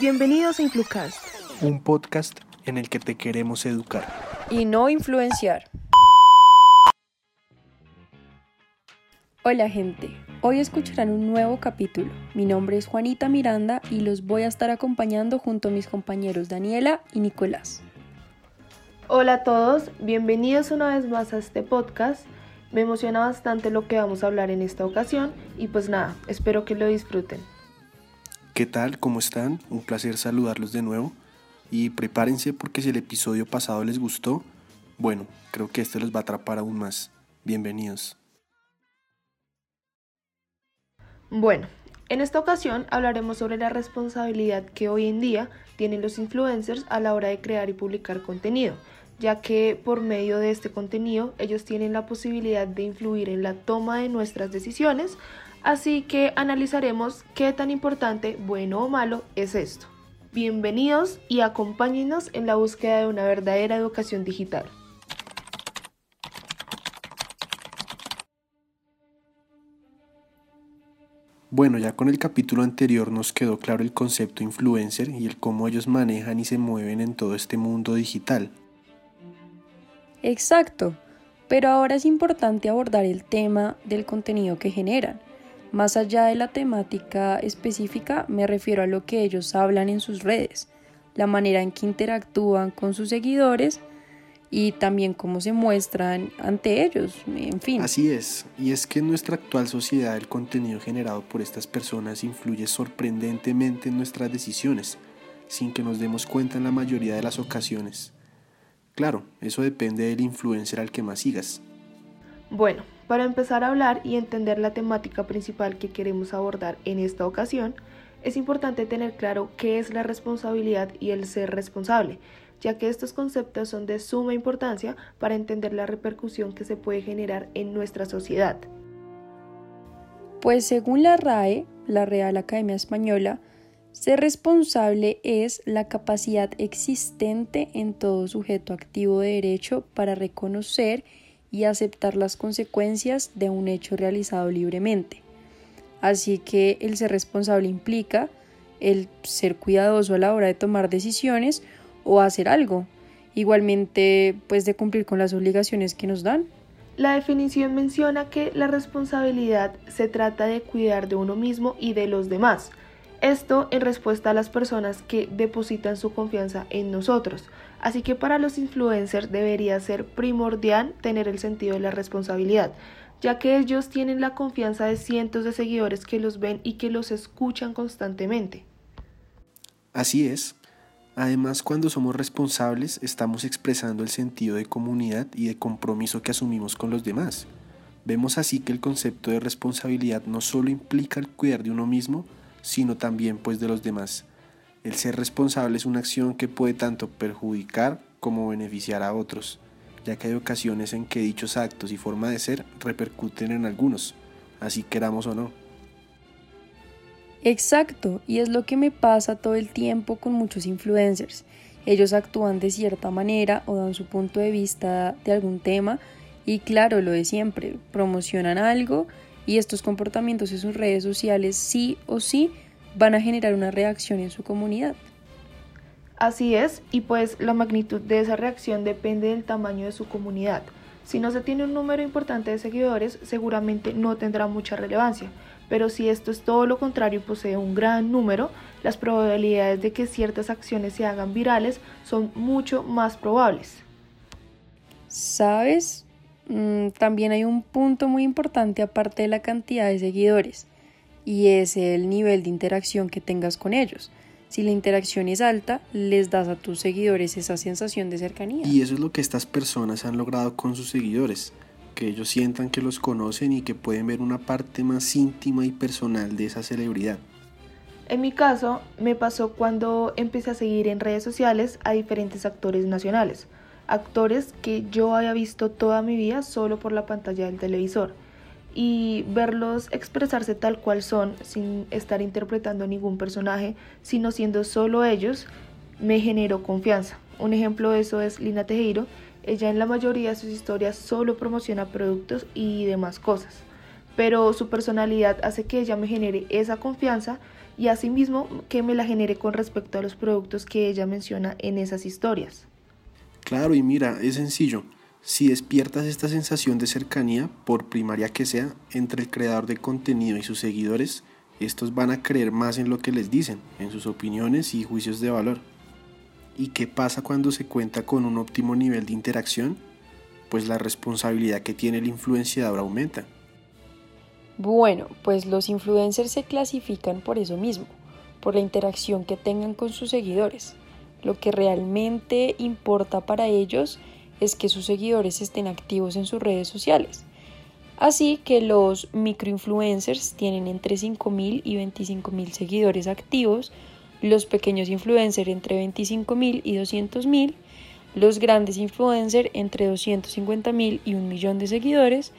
Bienvenidos a Influcast, un podcast en el que te queremos educar y no influenciar. Hola gente, hoy escucharán un nuevo capítulo. Mi nombre es Juanita Miranda y los voy a estar acompañando junto a mis compañeros Daniela y Nicolás. Hola a todos, bienvenidos una vez más a este podcast. Me emociona bastante lo que vamos a hablar en esta ocasión y pues nada, espero que lo disfruten. ¿Qué tal? ¿Cómo están? Un placer saludarlos de nuevo. Y prepárense porque si el episodio pasado les gustó, bueno, creo que este los va a atrapar aún más. Bienvenidos. Bueno, en esta ocasión hablaremos sobre la responsabilidad que hoy en día tienen los influencers a la hora de crear y publicar contenido, ya que por medio de este contenido ellos tienen la posibilidad de influir en la toma de nuestras decisiones, Así que analizaremos qué tan importante, bueno o malo, es esto. Bienvenidos y acompáñenos en la búsqueda de una verdadera educación digital. Bueno, ya con el capítulo anterior nos quedó claro el concepto influencer y el cómo ellos manejan y se mueven en todo este mundo digital. Exacto, pero ahora es importante abordar el tema del contenido que generan más allá de la temática específica, me refiero a lo que ellos hablan en sus redes, la manera en que interactúan con sus seguidores y también cómo se muestran ante ellos, en fin. Así es, y es que en nuestra actual sociedad el contenido generado por estas personas influye sorprendentemente en nuestras decisiones, sin que nos demos cuenta en la mayoría de las ocasiones. Claro, eso depende del influencer al que más sigas. Bueno, para empezar a hablar y entender la temática principal que queremos abordar en esta ocasión, es importante tener claro qué es la responsabilidad y el ser responsable, ya que estos conceptos son de suma importancia para entender la repercusión que se puede generar en nuestra sociedad. Pues según la RAE, la Real Academia Española, ser responsable es la capacidad existente en todo sujeto activo de derecho para reconocer y aceptar las consecuencias de un hecho realizado libremente. Así que el ser responsable implica el ser cuidadoso a la hora de tomar decisiones o hacer algo, igualmente pues de cumplir con las obligaciones que nos dan. La definición menciona que la responsabilidad se trata de cuidar de uno mismo y de los demás, esto en respuesta a las personas que depositan su confianza en nosotros. Así que para los influencers debería ser primordial tener el sentido de la responsabilidad, ya que ellos tienen la confianza de cientos de seguidores que los ven y que los escuchan constantemente. Así es. Además, cuando somos responsables, estamos expresando el sentido de comunidad y de compromiso que asumimos con los demás. Vemos así que el concepto de responsabilidad no solo implica el cuidar de uno mismo, sino también pues de los demás. El ser responsable es una acción que puede tanto perjudicar como beneficiar a otros, ya que hay ocasiones en que dichos actos y forma de ser repercuten en algunos, así queramos o no. Exacto, y es lo que me pasa todo el tiempo con muchos influencers. Ellos actúan de cierta manera o dan su punto de vista de algún tema y claro, lo de siempre, promocionan algo y estos comportamientos en sus redes sociales sí o sí van a generar una reacción en su comunidad. Así es, y pues la magnitud de esa reacción depende del tamaño de su comunidad. Si no se tiene un número importante de seguidores, seguramente no tendrá mucha relevancia, pero si esto es todo lo contrario y posee un gran número, las probabilidades de que ciertas acciones se hagan virales son mucho más probables. ¿Sabes? Mm, también hay un punto muy importante aparte de la cantidad de seguidores y es el nivel de interacción que tengas con ellos. Si la interacción es alta, les das a tus seguidores esa sensación de cercanía. Y eso es lo que estas personas han logrado con sus seguidores, que ellos sientan que los conocen y que pueden ver una parte más íntima y personal de esa celebridad. En mi caso, me pasó cuando empecé a seguir en redes sociales a diferentes actores nacionales actores que yo había visto toda mi vida solo por la pantalla del televisor y verlos expresarse tal cual son sin estar interpretando ningún personaje, sino siendo solo ellos, me generó confianza. Un ejemplo de eso es Lina Tejero. Ella en la mayoría de sus historias solo promociona productos y demás cosas. pero su personalidad hace que ella me genere esa confianza y asimismo que me la genere con respecto a los productos que ella menciona en esas historias. Claro, y mira, es sencillo. Si despiertas esta sensación de cercanía, por primaria que sea, entre el creador de contenido y sus seguidores, estos van a creer más en lo que les dicen, en sus opiniones y juicios de valor. ¿Y qué pasa cuando se cuenta con un óptimo nivel de interacción? Pues la responsabilidad que tiene el influenciador aumenta. Bueno, pues los influencers se clasifican por eso mismo, por la interacción que tengan con sus seguidores. Lo que realmente importa para ellos es que sus seguidores estén activos en sus redes sociales. Así que los microinfluencers tienen entre 5.000 y 25.000 seguidores activos, los pequeños influencers entre 25.000 y 200.000, los grandes influencers entre 250.000 y un millón de seguidores,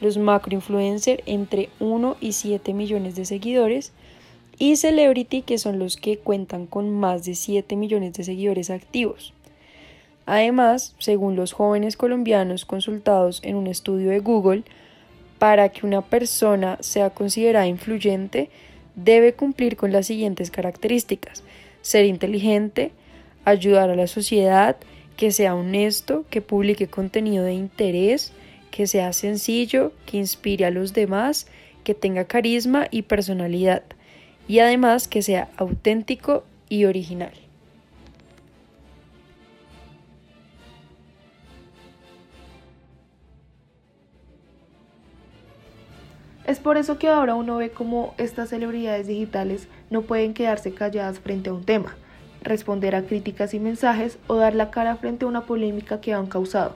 los macroinfluencers entre 1 y 7 millones de seguidores y celebrity que son los que cuentan con más de 7 millones de seguidores activos. Además, según los jóvenes colombianos consultados en un estudio de Google, para que una persona sea considerada influyente, debe cumplir con las siguientes características. Ser inteligente, ayudar a la sociedad, que sea honesto, que publique contenido de interés, que sea sencillo, que inspire a los demás, que tenga carisma y personalidad, y además que sea auténtico y original. Es por eso que ahora uno ve cómo estas celebridades digitales no pueden quedarse calladas frente a un tema, responder a críticas y mensajes o dar la cara frente a una polémica que han causado.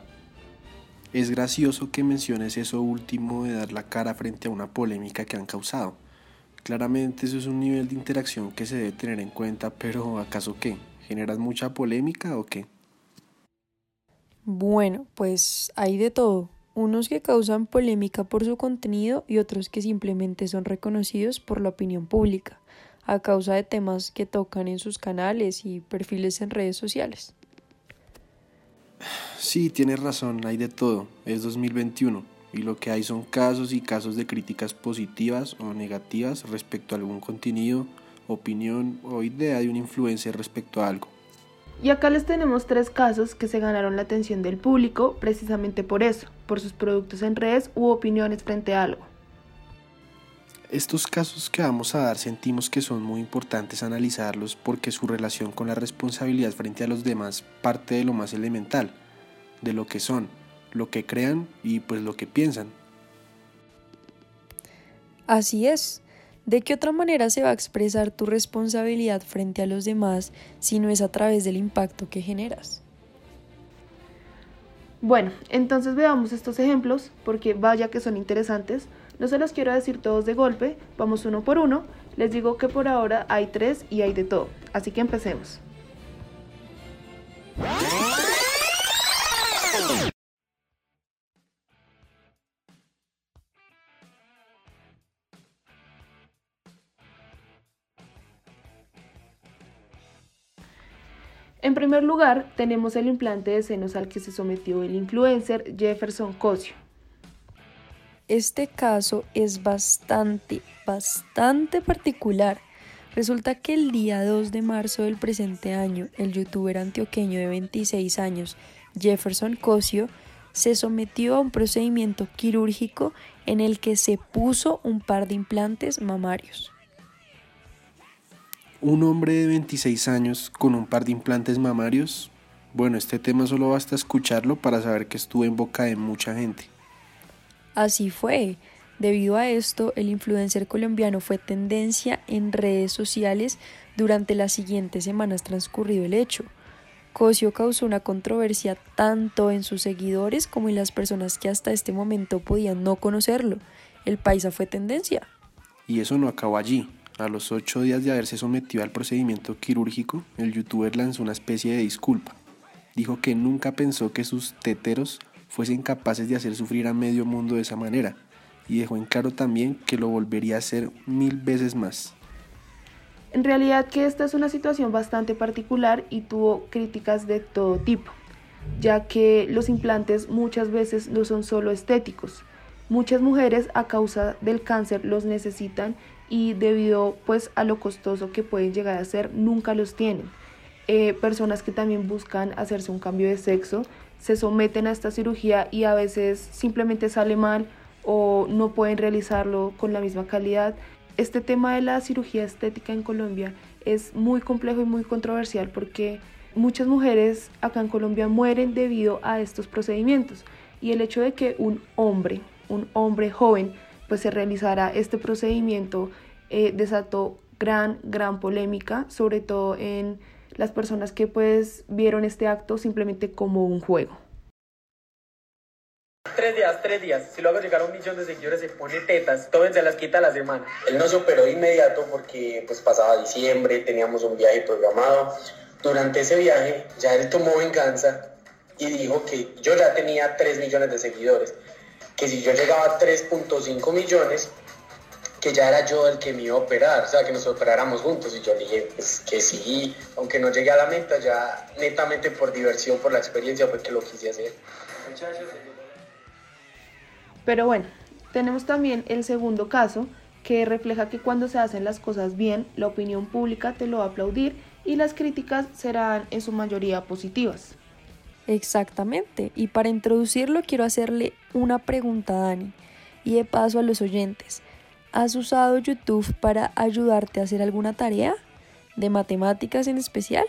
Es gracioso que menciones eso último de dar la cara frente a una polémica que han causado. Claramente eso es un nivel de interacción que se debe tener en cuenta, pero ¿acaso qué? ¿Generas mucha polémica o qué? Bueno, pues hay de todo. Unos que causan polémica por su contenido y otros que simplemente son reconocidos por la opinión pública, a causa de temas que tocan en sus canales y perfiles en redes sociales. Sí, tienes razón, hay de todo. Es 2021 y lo que hay son casos y casos de críticas positivas o negativas respecto a algún contenido, opinión o idea de un influencer respecto a algo. Y acá les tenemos tres casos que se ganaron la atención del público precisamente por eso, por sus productos en redes u opiniones frente a algo. Estos casos que vamos a dar sentimos que son muy importantes analizarlos porque su relación con la responsabilidad frente a los demás parte de lo más elemental, de lo que son, lo que crean y pues lo que piensan. Así es. ¿De qué otra manera se va a expresar tu responsabilidad frente a los demás si no es a través del impacto que generas? Bueno, entonces veamos estos ejemplos porque vaya que son interesantes no se los quiero decir todos de golpe, vamos uno por uno. Les digo que por ahora hay tres y hay de todo. Así que empecemos. Primer lugar, tenemos el implante de senos al que se sometió el influencer Jefferson Cosio. Este caso es bastante, bastante particular. Resulta que el día 2 de marzo del presente año, el youtuber antioqueño de 26 años, Jefferson Cosio, se sometió a un procedimiento quirúrgico en el que se puso un par de implantes mamarios. Un hombre de 26 años con un par de implantes mamarios. Bueno, este tema solo basta escucharlo para saber que estuvo en boca de mucha gente. Así fue. Debido a esto, el influencer colombiano fue tendencia en redes sociales durante las siguientes semanas transcurrido el hecho. Cosio causó una controversia tanto en sus seguidores como en las personas que hasta este momento podían no conocerlo. El paisa fue tendencia. Y eso no acabó allí. A los ocho días de haberse sometido al procedimiento quirúrgico, el youtuber lanzó una especie de disculpa. Dijo que nunca pensó que sus teteros fuesen capaces de hacer sufrir a medio mundo de esa manera, y dejó en claro también que lo volvería a hacer mil veces más. En realidad que esta es una situación bastante particular y tuvo críticas de todo tipo, ya que los implantes muchas veces no son solo estéticos, Muchas mujeres a causa del cáncer los necesitan y debido pues a lo costoso que pueden llegar a ser nunca los tienen. Eh, personas que también buscan hacerse un cambio de sexo se someten a esta cirugía y a veces simplemente sale mal o no pueden realizarlo con la misma calidad. Este tema de la cirugía estética en Colombia es muy complejo y muy controversial porque muchas mujeres acá en Colombia mueren debido a estos procedimientos y el hecho de que un hombre, un hombre joven, pues se realizara este procedimiento eh, desató gran, gran polémica, sobre todo en las personas que pues vieron este acto simplemente como un juego. Tres días, tres días. Si lo hago llegar a un millón de seguidores, se pone tetas. Todo se las quita la semana. Él no se operó de inmediato porque pues pasaba diciembre, teníamos un viaje programado. Durante ese viaje ya él tomó venganza y dijo que yo ya tenía 3 millones de seguidores que si yo llegaba a 3.5 millones, que ya era yo el que me iba a operar, o sea, que nos operáramos juntos. Y yo dije, pues que sí, aunque no llegué a la meta, ya netamente por diversión, por la experiencia, porque lo quise hacer. Pero bueno, tenemos también el segundo caso, que refleja que cuando se hacen las cosas bien, la opinión pública te lo va a aplaudir y las críticas serán en su mayoría positivas. Exactamente. Y para introducirlo quiero hacerle una pregunta a Dani y de paso a los oyentes. ¿Has usado YouTube para ayudarte a hacer alguna tarea? ¿De matemáticas en especial?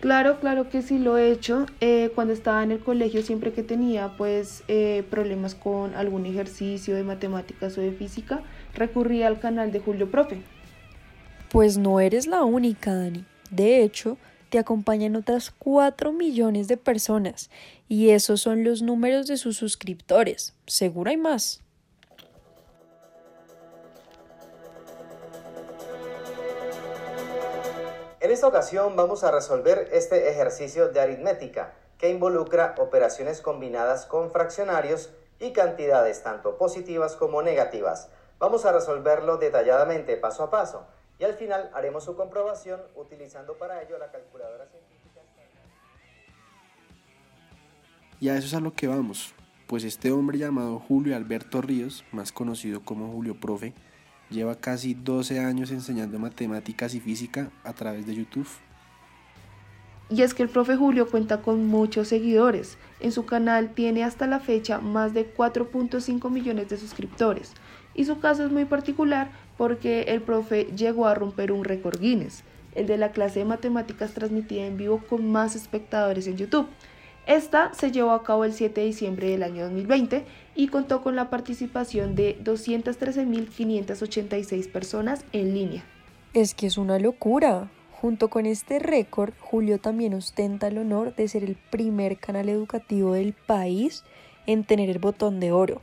Claro, claro que sí lo he hecho. Eh, cuando estaba en el colegio, siempre que tenía pues eh, problemas con algún ejercicio de matemáticas o de física, recurría al canal de Julio Profe. Pues no eres la única, Dani. De hecho, te acompañan otras 4 millones de personas y esos son los números de sus suscriptores. Seguro hay más. Esta ocasión vamos a resolver este ejercicio de aritmética que involucra operaciones combinadas con fraccionarios y cantidades tanto positivas como negativas. Vamos a resolverlo detalladamente paso a paso y al final haremos su comprobación utilizando para ello la calculadora científica. Y a eso es a lo que vamos, pues este hombre llamado Julio Alberto Ríos, más conocido como Julio Profe, lleva casi 12 años enseñando matemáticas y física a través de YouTube. Y es que el profe Julio cuenta con muchos seguidores. En su canal tiene hasta la fecha más de 4.5 millones de suscriptores. Y su caso es muy particular porque el profe llegó a romper un récord Guinness, el de la clase de matemáticas transmitida en vivo con más espectadores en YouTube. Esta se llevó a cabo el 7 de diciembre del año 2020 y contó con la participación de 213.586 personas en línea. Es que es una locura. Junto con este récord, Julio también ostenta el honor de ser el primer canal educativo del país en tener el botón de oro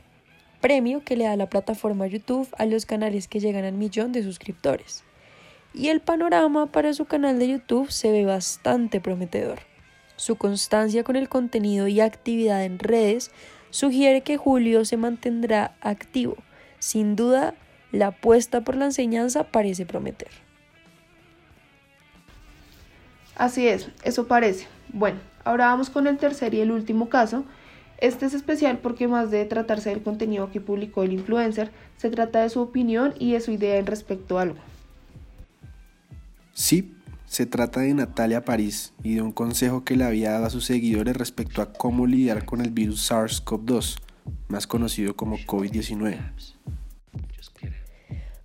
premio que le da la plataforma YouTube a los canales que llegan al millón de suscriptores. Y el panorama para su canal de YouTube se ve bastante prometedor. Su constancia con el contenido y actividad en redes sugiere que Julio se mantendrá activo. Sin duda, la apuesta por la enseñanza parece prometer. Así es, eso parece. Bueno, ahora vamos con el tercer y el último caso, este es especial porque más de tratarse del contenido que publicó el influencer, se trata de su opinión y de su idea en respecto a algo. Sí, se trata de Natalia París y de un consejo que le había dado a sus seguidores respecto a cómo lidiar con el virus SARS-CoV-2, más conocido como COVID-19.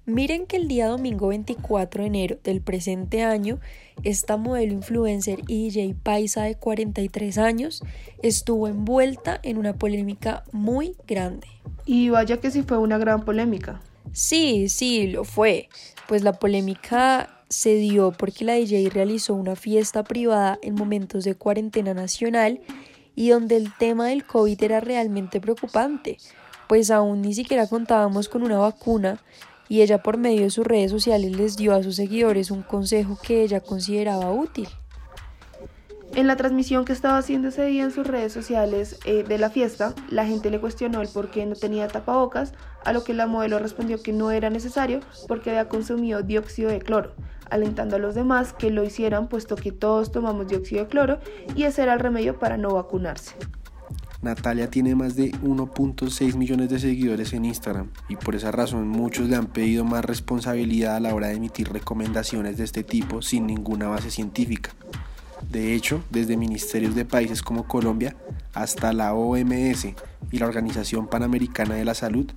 Miren que el día domingo 24 de enero del presente año, esta modelo influencer y DJ paisa de 43 años estuvo envuelta en una polémica muy grande. Y vaya que sí fue una gran polémica. Sí, sí, lo fue. Pues la polémica se dio porque la DJ realizó una fiesta privada en momentos de cuarentena nacional y donde el tema del COVID era realmente preocupante, pues aún ni siquiera contábamos con una vacuna y ella por medio de sus redes sociales les dio a sus seguidores un consejo que ella consideraba útil. En la transmisión que estaba haciendo ese día en sus redes sociales eh, de la fiesta, la gente le cuestionó el por qué no tenía tapabocas, a lo que la modelo respondió que no era necesario porque había consumido dióxido de cloro, alentando a los demás que lo hicieran puesto que todos tomamos dióxido de cloro y ese era el remedio para no vacunarse. Natalia tiene más de 1.6 millones de seguidores en Instagram y por esa razón muchos le han pedido más responsabilidad a la hora de emitir recomendaciones de este tipo sin ninguna base científica. De hecho, desde ministerios de países como Colombia hasta la OMS y la Organización Panamericana de la Salud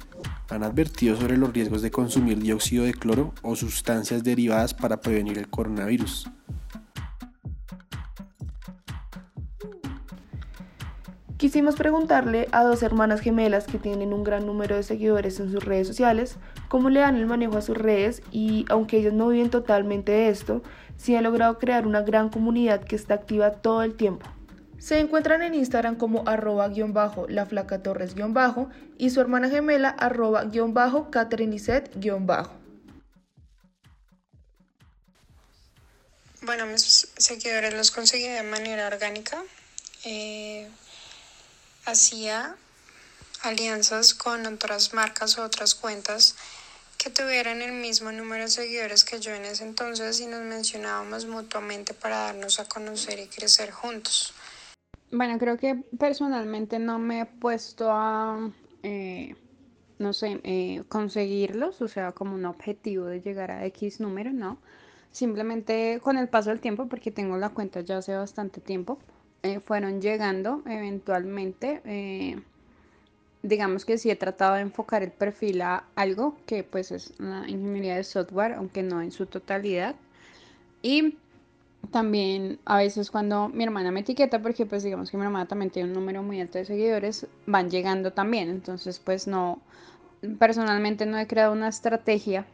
han advertido sobre los riesgos de consumir dióxido de cloro o sustancias derivadas para prevenir el coronavirus. Quisimos preguntarle a dos hermanas gemelas que tienen un gran número de seguidores en sus redes sociales cómo le dan el manejo a sus redes y aunque ellas no viven totalmente de esto, sí han logrado crear una gran comunidad que está activa todo el tiempo. Se encuentran en Instagram como arroba guion bajo la flaca torres guion bajo y su hermana gemela arroba guion bajo Catherine guion bajo. Bueno, mis seguidores los conseguí de manera orgánica. Eh, hacía alianzas con otras marcas o otras cuentas que tuvieran el mismo número de seguidores que yo en ese entonces y nos mencionábamos mutuamente para darnos a conocer y crecer juntos. Bueno, creo que personalmente no me he puesto a, eh, no sé, eh, conseguirlos, o sea, como un objetivo de llegar a X número, no. Simplemente con el paso del tiempo, porque tengo la cuenta ya hace bastante tiempo, eh, fueron llegando eventualmente. Eh, digamos que sí he tratado de enfocar el perfil a algo que pues es una ingeniería de software, aunque no en su totalidad. Y también a veces cuando mi hermana me etiqueta, porque pues digamos que mi hermana también tiene un número muy alto de seguidores, van llegando también. Entonces pues no, personalmente no he creado una estrategia.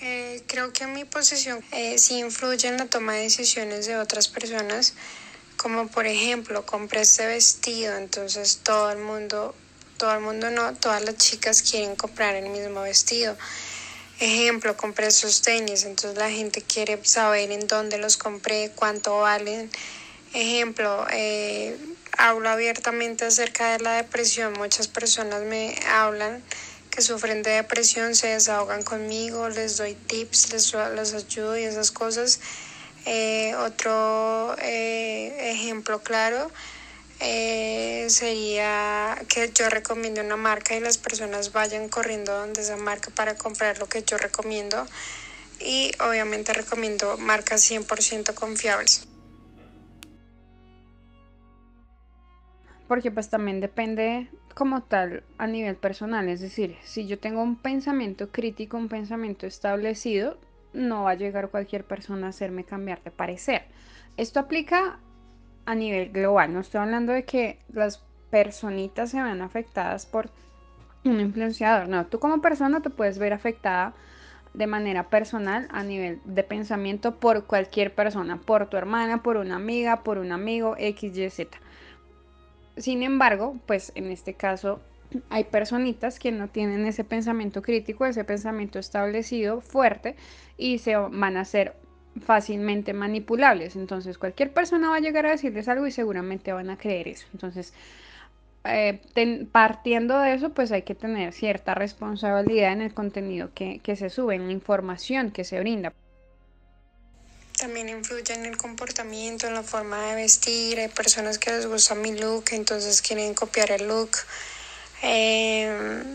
Eh, creo que mi posición sí influye en la toma de decisiones de otras personas como por ejemplo, compré este vestido, entonces todo el mundo, todo el mundo no, todas las chicas quieren comprar el mismo vestido. Ejemplo, compré estos tenis, entonces la gente quiere saber en dónde los compré, cuánto valen. Ejemplo, eh, hablo abiertamente acerca de la depresión. Muchas personas me hablan que sufren de depresión, se desahogan conmigo, les doy tips, les, les ayudo y esas cosas. Eh, otro eh, ejemplo claro eh, sería que yo recomiendo una marca y las personas vayan corriendo donde esa marca para comprar lo que yo recomiendo y obviamente recomiendo marcas 100% confiables. Porque pues también depende como tal a nivel personal, es decir, si yo tengo un pensamiento crítico, un pensamiento establecido, no va a llegar cualquier persona a hacerme cambiar de parecer. Esto aplica a nivel global, no estoy hablando de que las personitas se vean afectadas por un influenciador, no, tú como persona te puedes ver afectada de manera personal a nivel de pensamiento por cualquier persona, por tu hermana, por una amiga, por un amigo, X, Y, Z. Sin embargo, pues en este caso hay personitas que no tienen ese pensamiento crítico, ese pensamiento establecido fuerte y se van a ser fácilmente manipulables. Entonces cualquier persona va a llegar a decirles algo y seguramente van a creer eso. Entonces, eh, partiendo de eso, pues hay que tener cierta responsabilidad en el contenido que, que se sube, en la información que se brinda. También influye en el comportamiento, en la forma de vestir. Hay personas que les gusta mi look, entonces quieren copiar el look. Eh,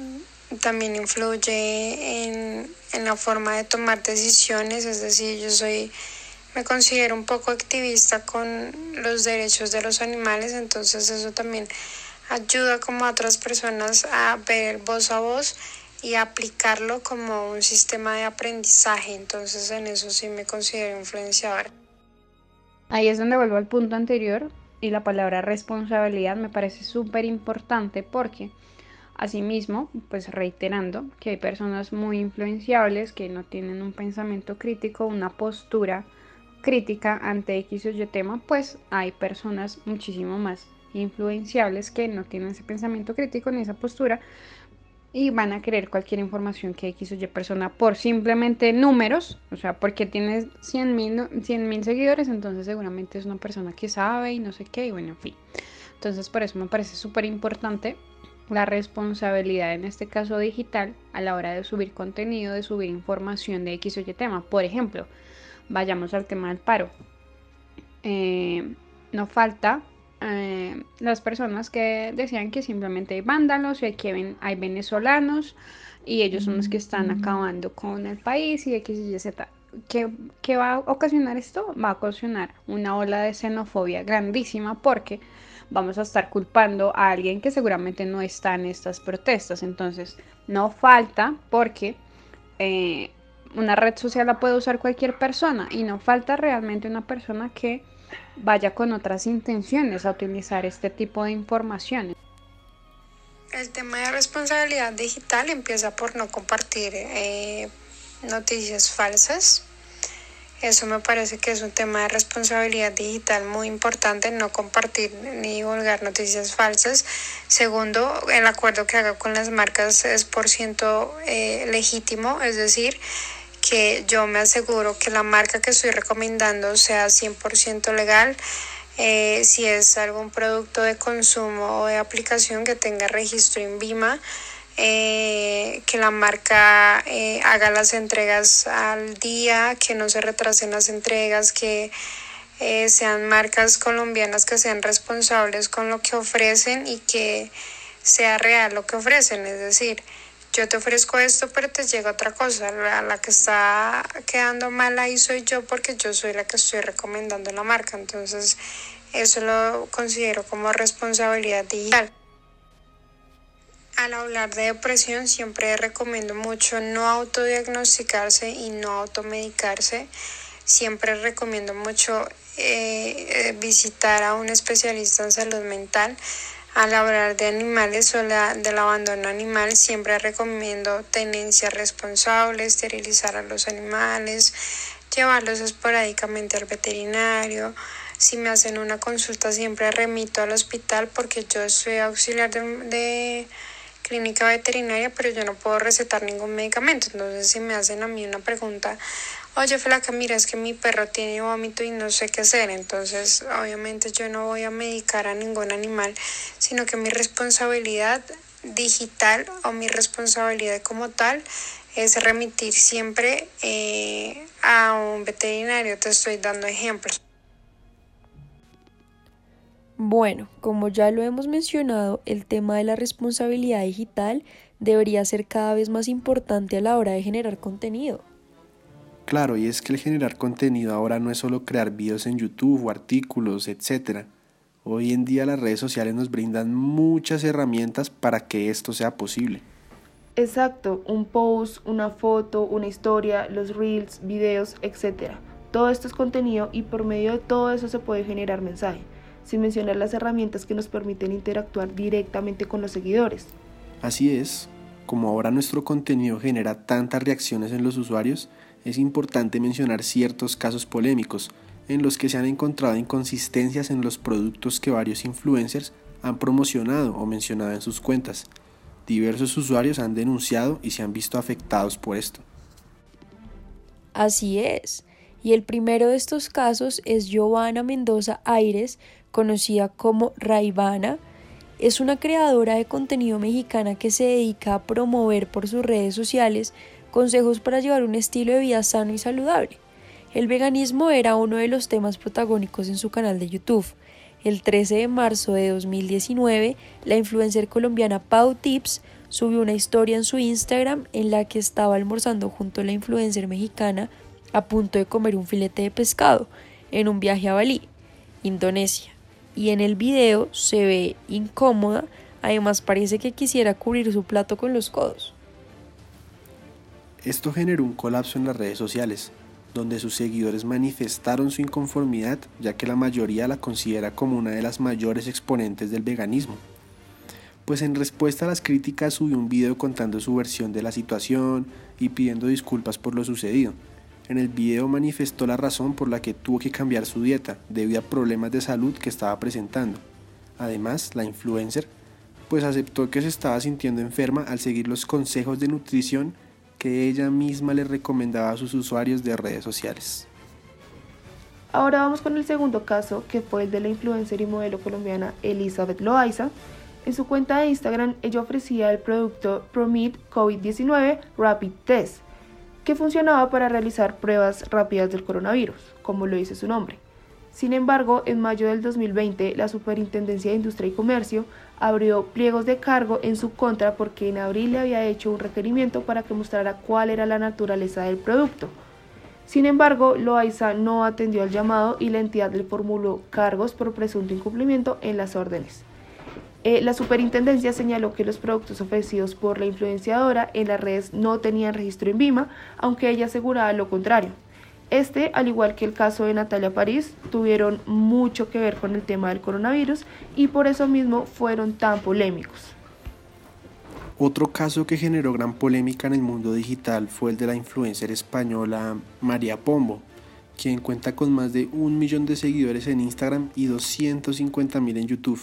también influye en, en, la forma de tomar decisiones, es decir, yo soy, me considero un poco activista con los derechos de los animales, entonces eso también ayuda como a otras personas a ver voz a voz y aplicarlo como un sistema de aprendizaje, entonces en eso sí me considero influenciadora. Ahí es donde vuelvo al punto anterior y la palabra responsabilidad me parece súper importante porque Asimismo, pues reiterando que hay personas muy influenciables que no tienen un pensamiento crítico, una postura crítica ante X o Y tema, pues hay personas muchísimo más influenciables que no tienen ese pensamiento crítico ni esa postura y van a querer cualquier información que X o Y persona por simplemente números, o sea, porque tiene 100 mil seguidores, entonces seguramente es una persona que sabe y no sé qué, y bueno, en fin. Entonces por eso me parece súper importante la responsabilidad en este caso digital a la hora de subir contenido, de subir información de X o Y tema. Por ejemplo, vayamos al tema del paro. Eh, no falta eh, las personas que decían que simplemente hay vándalos y que hay venezolanos y ellos son los que están acabando con el país y X y Z. ¿Qué, ¿Qué va a ocasionar esto? Va a ocasionar una ola de xenofobia grandísima porque vamos a estar culpando a alguien que seguramente no está en estas protestas. Entonces, no falta porque eh, una red social la puede usar cualquier persona y no falta realmente una persona que vaya con otras intenciones a utilizar este tipo de información. El tema de responsabilidad digital empieza por no compartir eh, noticias falsas. Eso me parece que es un tema de responsabilidad digital muy importante, no compartir ni divulgar noticias falsas. Segundo, el acuerdo que haga con las marcas es por ciento eh, legítimo, es decir, que yo me aseguro que la marca que estoy recomendando sea 100% legal. Eh, si es algún producto de consumo o de aplicación que tenga registro en Vima, eh, que la marca eh, haga las entregas al día, que no se retrasen las entregas, que sean marcas colombianas que sean responsables con lo que ofrecen y que sea real lo que ofrecen, es decir, yo te ofrezco esto, pero te llega otra cosa. La, la, que está quedando mal ahí soy yo porque yo soy la que estoy recomendando la marca. Entonces, eso lo considero como responsabilidad digital. Al hablar de depresión, siempre recomiendo mucho no autodiagnosticarse y no automedicarse. Siempre recomiendo mucho eh, eh visitar a un especialista en salud mental al hablar de animales o la, del abandono animal, siempre recomiendo tenencia responsable, esterilizar a los animales, llevarlos esporádicamente al veterinario. Si me hacen una consulta, siempre remito al hospital porque yo soy auxiliar de, de clínica veterinaria, pero yo no puedo recetar ningún medicamento. Entonces, si me hacen a mí una pregunta oye flaca, mira, es que mi perro tiene vómito y no sé qué hacer. Entonces, obviamente yo no voy a medicar a ningún animal, sino que mi responsabilidad digital o mi responsabilidad como tal es remitir siempre eh, a un veterinario. Te estoy dando ejemplos. Bueno, como ya lo hemos mencionado, el tema de la responsabilidad digital debería ser cada vez más importante a la hora de generar contenido. Claro, y es que el generar contenido ahora no es solo crear videos en YouTube o artículos, etc. Hoy en día las redes sociales nos brindan muchas herramientas para que esto sea posible. Exacto, un post, una foto, una historia, los reels, videos, etc. Todo esto es contenido y por medio de todo eso se puede generar mensaje, sin mencionar las herramientas que nos permiten interactuar directamente con los seguidores. Así es, como ahora nuestro contenido genera tantas reacciones en los usuarios, es importante mencionar ciertos casos polémicos en los que se han encontrado inconsistencias en los productos que varios influencers han promocionado o mencionado en sus cuentas. Diversos usuarios han denunciado y se han visto afectados por esto. Así es. Y el primero de estos casos es Giovanna Mendoza Aires, conocida como Raivana. Es una creadora de contenido mexicana que se dedica a promover por sus redes sociales consejos para llevar un estilo de vida sano y saludable. El veganismo era uno de los temas protagónicos en su canal de YouTube. El 13 de marzo de 2019, la influencer colombiana Pau Tips subió una historia en su Instagram en la que estaba almorzando junto a la influencer mexicana a punto de comer un filete de pescado en un viaje a Bali, Indonesia. Y en el video se ve incómoda, además parece que quisiera cubrir su plato con los codos. Esto generó un colapso en las redes sociales, donde sus seguidores manifestaron su inconformidad ya que la mayoría la considera como una de las mayores exponentes del veganismo. Pues en respuesta a las críticas subió un video contando su versión de la situación y pidiendo disculpas por lo sucedido. En el video manifestó la razón por la que tuvo que cambiar su dieta debido a problemas de salud que estaba presentando. Además, la influencer pues aceptó que se estaba sintiendo enferma al seguir los consejos de nutrición que ella misma le recomendaba a sus usuarios de redes sociales. Ahora vamos con el segundo caso, que fue el de la influencer y modelo colombiana Elizabeth Loaiza. En su cuenta de Instagram, ella ofrecía el producto Promit COVID-19 Rapid Test, que funcionaba para realizar pruebas rápidas del coronavirus, como lo dice su nombre. Sin embargo, en mayo del 2020, la Superintendencia de Industria y Comercio abrió pliegos de cargo en su contra porque en abril le había hecho un requerimiento para que mostrara cuál era la naturaleza del producto. Sin embargo, Loaiza no atendió al llamado y la entidad le formuló cargos por presunto incumplimiento en las órdenes. Eh, la superintendencia señaló que los productos ofrecidos por la influenciadora en las redes no tenían registro en Vima, aunque ella aseguraba lo contrario. Este, al igual que el caso de Natalia París, tuvieron mucho que ver con el tema del coronavirus y por eso mismo fueron tan polémicos. Otro caso que generó gran polémica en el mundo digital fue el de la influencer española María Pombo, quien cuenta con más de un millón de seguidores en Instagram y 250 mil en YouTube.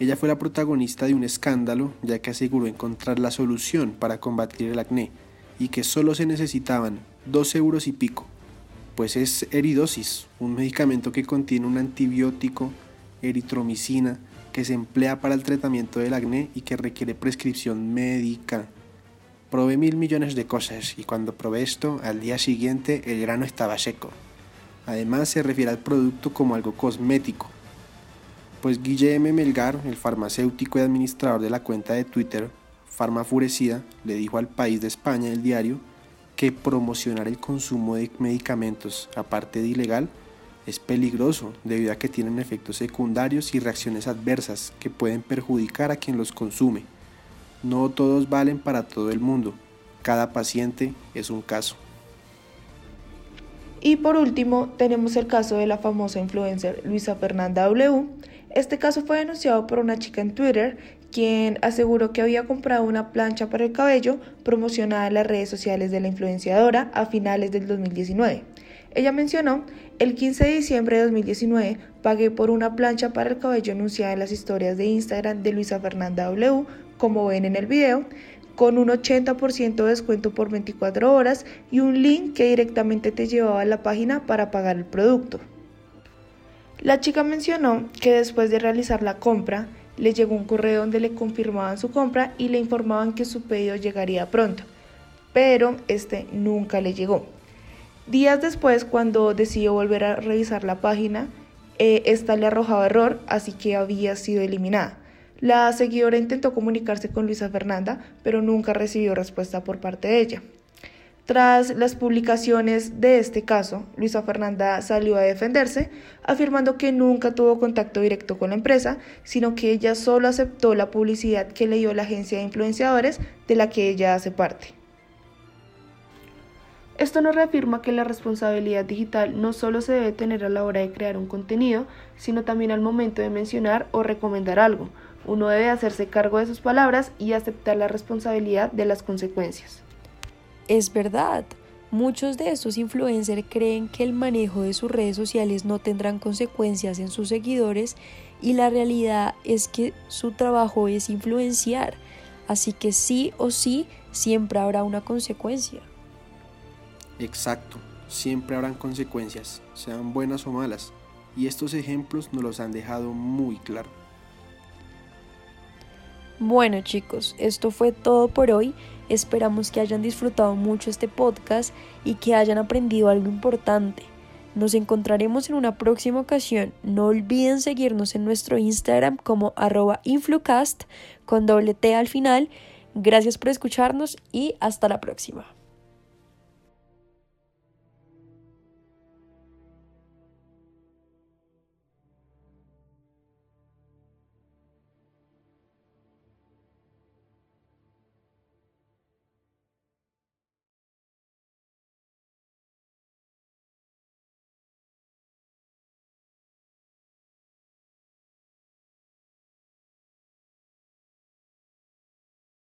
Ella fue la protagonista de un escándalo ya que aseguró encontrar la solución para combatir el acné y que solo se necesitaban dos euros y pico pues es eridosis, un medicamento que contiene un antibiótico, eritromicina, que se emplea para el tratamiento del acné y que requiere prescripción médica. Probé mil millones de cosas y cuando probé esto, al día siguiente el grano estaba seco. Además se refiere al producto como algo cosmético. Pues Guillem Melgar, el farmacéutico y administrador de la cuenta de Twitter Farmafurecida, le dijo al País de España, el diario, que promocionar el consumo de medicamentos, aparte de ilegal, es peligroso debido a que tienen efectos secundarios y reacciones adversas que pueden perjudicar a quien los consume. No todos valen para todo el mundo, cada paciente es un caso. Y por último, tenemos el caso de la famosa influencer Luisa Fernanda W. Este caso fue denunciado por una chica en Twitter quien aseguró que había comprado una plancha para el cabello promocionada en las redes sociales de la influenciadora a finales del 2019. Ella mencionó, el 15 de diciembre de 2019 pagué por una plancha para el cabello anunciada en las historias de Instagram de Luisa Fernanda W, como ven en el video, con un 80% de descuento por 24 horas y un link que directamente te llevaba a la página para pagar el producto. La chica mencionó que después de realizar la compra, le llegó un correo donde le confirmaban su compra y le informaban que su pedido llegaría pronto, pero este nunca le llegó. Días después, cuando decidió volver a revisar la página, eh, esta le arrojaba error, así que había sido eliminada. La seguidora intentó comunicarse con Luisa Fernanda, pero nunca recibió respuesta por parte de ella. Tras las publicaciones de este caso, Luisa Fernanda salió a defenderse, afirmando que nunca tuvo contacto directo con la empresa, sino que ella solo aceptó la publicidad que le dio la agencia de influenciadores de la que ella hace parte. Esto nos reafirma que la responsabilidad digital no solo se debe tener a la hora de crear un contenido, sino también al momento de mencionar o recomendar algo. Uno debe hacerse cargo de sus palabras y aceptar la responsabilidad de las consecuencias. Es verdad, muchos de estos influencers creen que el manejo de sus redes sociales no tendrán consecuencias en sus seguidores y la realidad es que su trabajo es influenciar, así que sí o sí siempre habrá una consecuencia. Exacto, siempre habrán consecuencias, sean buenas o malas, y estos ejemplos nos los han dejado muy claro. Bueno chicos, esto fue todo por hoy. Esperamos que hayan disfrutado mucho este podcast y que hayan aprendido algo importante. Nos encontraremos en una próxima ocasión. No olviden seguirnos en nuestro Instagram como arroba influcast con doble T al final. Gracias por escucharnos y hasta la próxima.